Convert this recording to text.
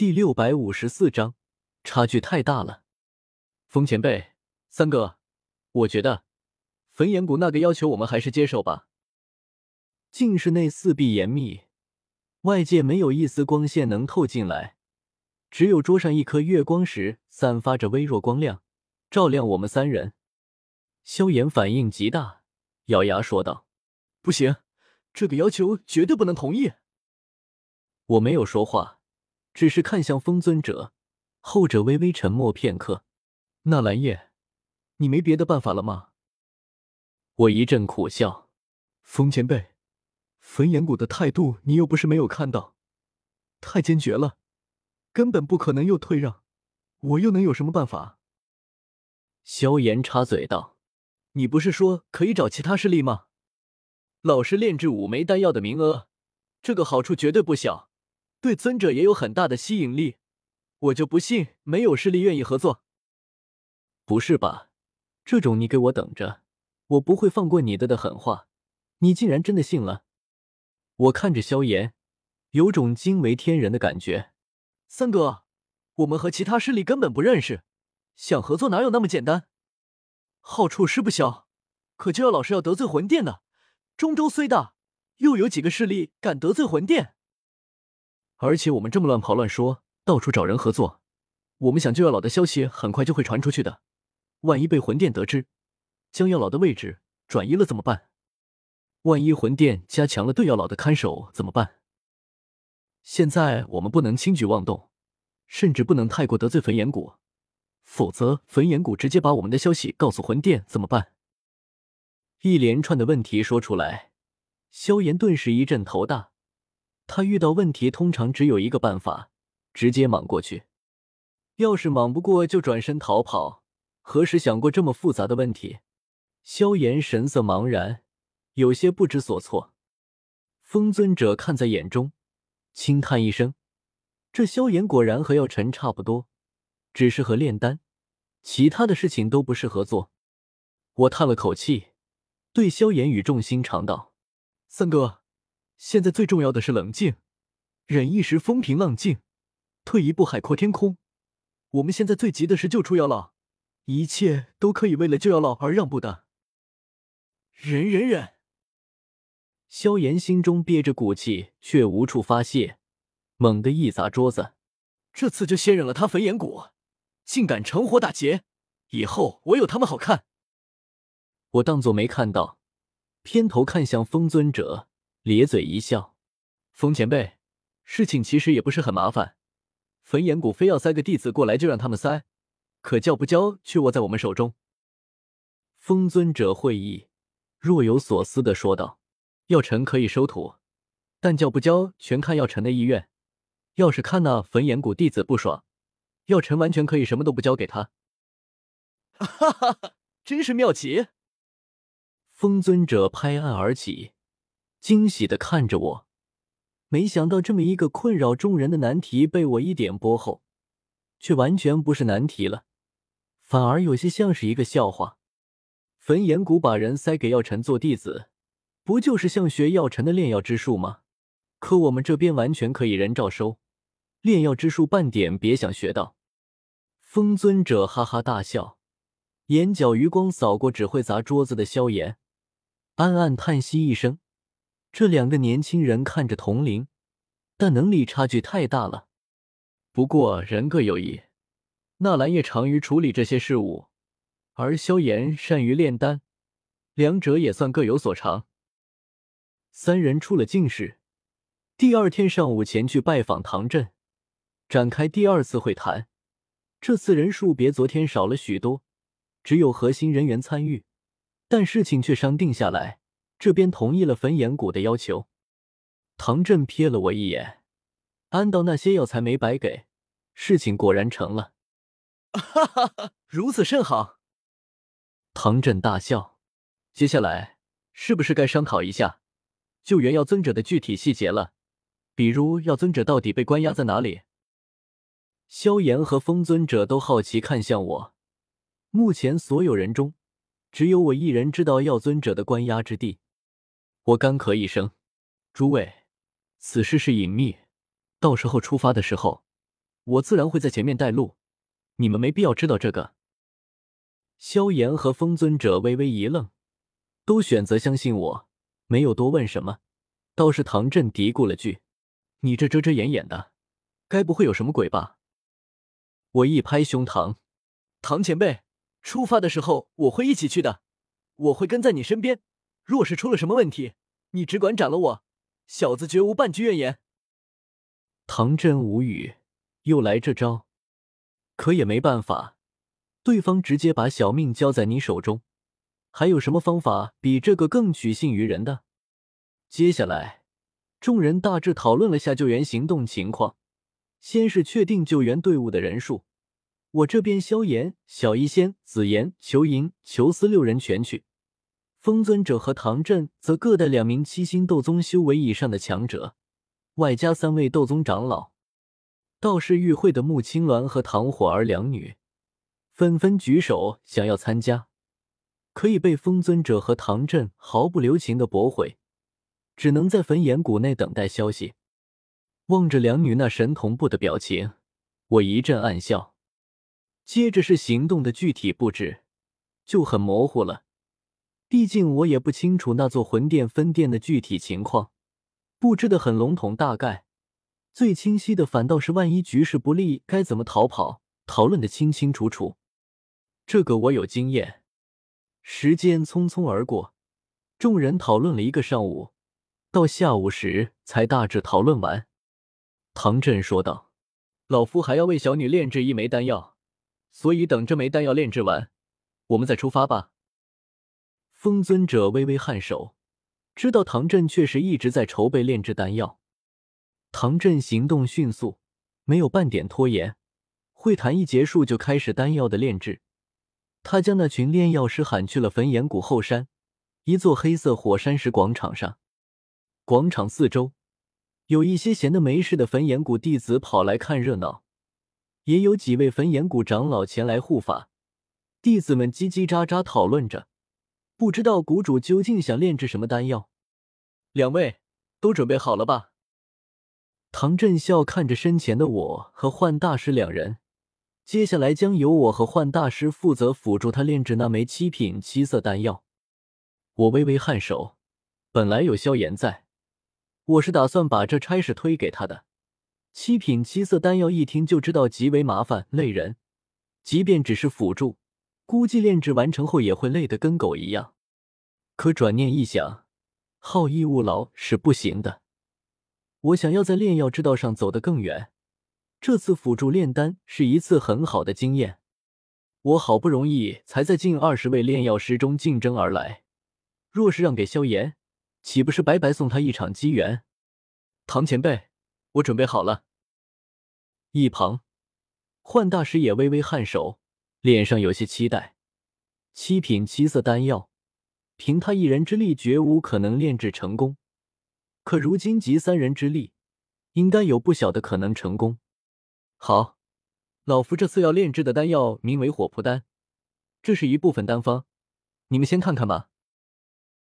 第六百五十四章，差距太大了。风前辈，三哥，我觉得焚炎谷那个要求我们还是接受吧。镜室内四壁严密，外界没有一丝光线能透进来，只有桌上一颗月光石散发着微弱光亮，照亮我们三人。萧炎反应极大，咬牙说道：“不行，这个要求绝对不能同意。”我没有说话。只是看向风尊者，后者微微沉默片刻。纳兰叶，你没别的办法了吗？我一阵苦笑。风前辈，焚炎谷的态度你又不是没有看到，太坚决了，根本不可能又退让。我又能有什么办法？萧炎插嘴道：“你不是说可以找其他势力吗？老师炼制五枚丹药的名额，这个好处绝对不小。”对尊者也有很大的吸引力，我就不信没有势力愿意合作。不是吧？这种你给我等着，我不会放过你的的狠话，你竟然真的信了？我看着萧炎，有种惊为天人的感觉。三哥，我们和其他势力根本不认识，想合作哪有那么简单？好处是不小，可就要老是要得罪魂殿的。中州虽大，又有几个势力敢得罪魂殿？而且我们这么乱跑乱说，到处找人合作，我们想救药老的消息很快就会传出去的。万一被魂殿得知，将药老的位置转移了怎么办？万一魂殿加强了对药老的看守怎么办？现在我们不能轻举妄动，甚至不能太过得罪焚炎谷，否则焚炎谷直接把我们的消息告诉魂殿怎么办？一连串的问题说出来，萧炎顿时一阵头大。他遇到问题通常只有一个办法，直接莽过去。要是莽不过，就转身逃跑。何时想过这么复杂的问题？萧炎神色茫然，有些不知所措。风尊者看在眼中，轻叹一声：“这萧炎果然和药尘差不多，只适合炼丹，其他的事情都不适合做。”我叹了口气，对萧炎语重心长道：“三哥。”现在最重要的是冷静，忍一时风平浪静，退一步海阔天空。我们现在最急的是救出妖老，一切都可以为了救妖老而让步的。忍忍忍！萧炎心中憋着股气，却无处发泄，猛地一砸桌子。这次就先忍了他焚炎谷，竟敢趁火打劫，以后我有他们好看。我当作没看到，偏头看向风尊者。咧嘴一笑，风前辈，事情其实也不是很麻烦。焚炎谷非要塞个弟子过来，就让他们塞，可交不交却握在我们手中。风尊者会意，若有所思的说道：“药尘可以收徒，但交不交全看药尘的意愿。要是看那焚炎谷弟子不爽，药尘完全可以什么都不交给他。”哈哈哈，真是妙极！风尊者拍案而起。惊喜的看着我，没想到这么一个困扰众人的难题被我一点拨后，却完全不是难题了，反而有些像是一个笑话。焚炎谷把人塞给药尘做弟子，不就是像学药尘的炼药之术吗？可我们这边完全可以人照收，炼药之术半点别想学到。风尊者哈哈大笑，眼角余光扫过只会砸桌子的萧炎，暗暗叹息一声。这两个年轻人看着同龄，但能力差距太大了。不过人各有异，纳兰叶长于处理这些事务，而萧炎善于炼丹，两者也算各有所长。三人出了进室，第二天上午前去拜访唐镇，展开第二次会谈。这次人数别昨天少了许多，只有核心人员参与，但事情却商定下来。这边同意了焚炎谷的要求，唐振瞥了我一眼，安道那些药材没白给，事情果然成了。哈哈哈，如此甚好。唐振大笑。接下来是不是该商讨一下救援药尊者的具体细节了？比如药尊者到底被关押在哪里？萧炎和风尊者都好奇看向我。目前所有人中，只有我一人知道药尊者的关押之地。我干咳一声，诸位，此事是隐秘，到时候出发的时候，我自然会在前面带路，你们没必要知道这个。萧炎和风尊者微微一愣，都选择相信我，没有多问什么。倒是唐振嘀咕了句：“你这遮遮掩掩的，该不会有什么鬼吧？”我一拍胸膛：“唐前辈，出发的时候我会一起去的，我会跟在你身边。若是出了什么问题，你只管斩了我，小子绝无半句怨言。”唐振无语，又来这招，可也没办法，对方直接把小命交在你手中，还有什么方法比这个更取信于人的？接下来，众人大致讨论了下救援行动情况。先是确定救援队伍的人数，我这边萧炎、小医仙、紫妍、裘莹、裘思六人全去，风尊者和唐振则各带两名七星斗宗修为以上的强者，外加三位斗宗长老。道士与会的穆青鸾和唐火儿两女纷纷举手想要参加，可以被风尊者和唐振毫不留情的驳回。只能在焚炎谷内等待消息。望着两女那神同步的表情，我一阵暗笑。接着是行动的具体布置，就很模糊了。毕竟我也不清楚那座魂殿分殿的具体情况，布置的很笼统。大概最清晰的，反倒是万一局势不利，该怎么逃跑，讨论的清清楚楚。这个我有经验。时间匆匆而过，众人讨论了一个上午。到下午时才大致讨论完，唐振说道：“老夫还要为小女炼制一枚丹药，所以等这枚丹药炼制完，我们再出发吧。”风尊者微微颔首，知道唐振确实一直在筹备炼制丹药。唐振行动迅速，没有半点拖延。会谈一结束，就开始丹药的炼制。他将那群炼药师喊去了焚炎谷后山一座黑色火山石广场上。广场四周有一些闲的没事的焚炎谷弟子跑来看热闹，也有几位焚炎谷长老前来护法。弟子们叽叽喳喳讨论着，不知道谷主究竟想炼制什么丹药。两位都准备好了吧？唐振笑看着身前的我和幻大师两人，接下来将由我和幻大师负责辅助他炼制那枚七品七色丹药。我微微颔首，本来有萧炎在。我是打算把这差事推给他的。七品七色丹药一听就知道极为麻烦累人，即便只是辅助，估计炼制完成后也会累得跟狗一样。可转念一想，好逸恶劳是不行的。我想要在炼药之道上走得更远，这次辅助炼丹是一次很好的经验。我好不容易才在近二十位炼药师中竞争而来，若是让给萧炎。岂不是白白送他一场机缘？唐前辈，我准备好了。一旁，幻大师也微微颔首，脸上有些期待。七品七色丹药，凭他一人之力绝无可能炼制成功，可如今集三人之力，应该有不小的可能成功。好，老夫这次要炼制的丹药名为火蒲丹，这是一部分丹方，你们先看看吧。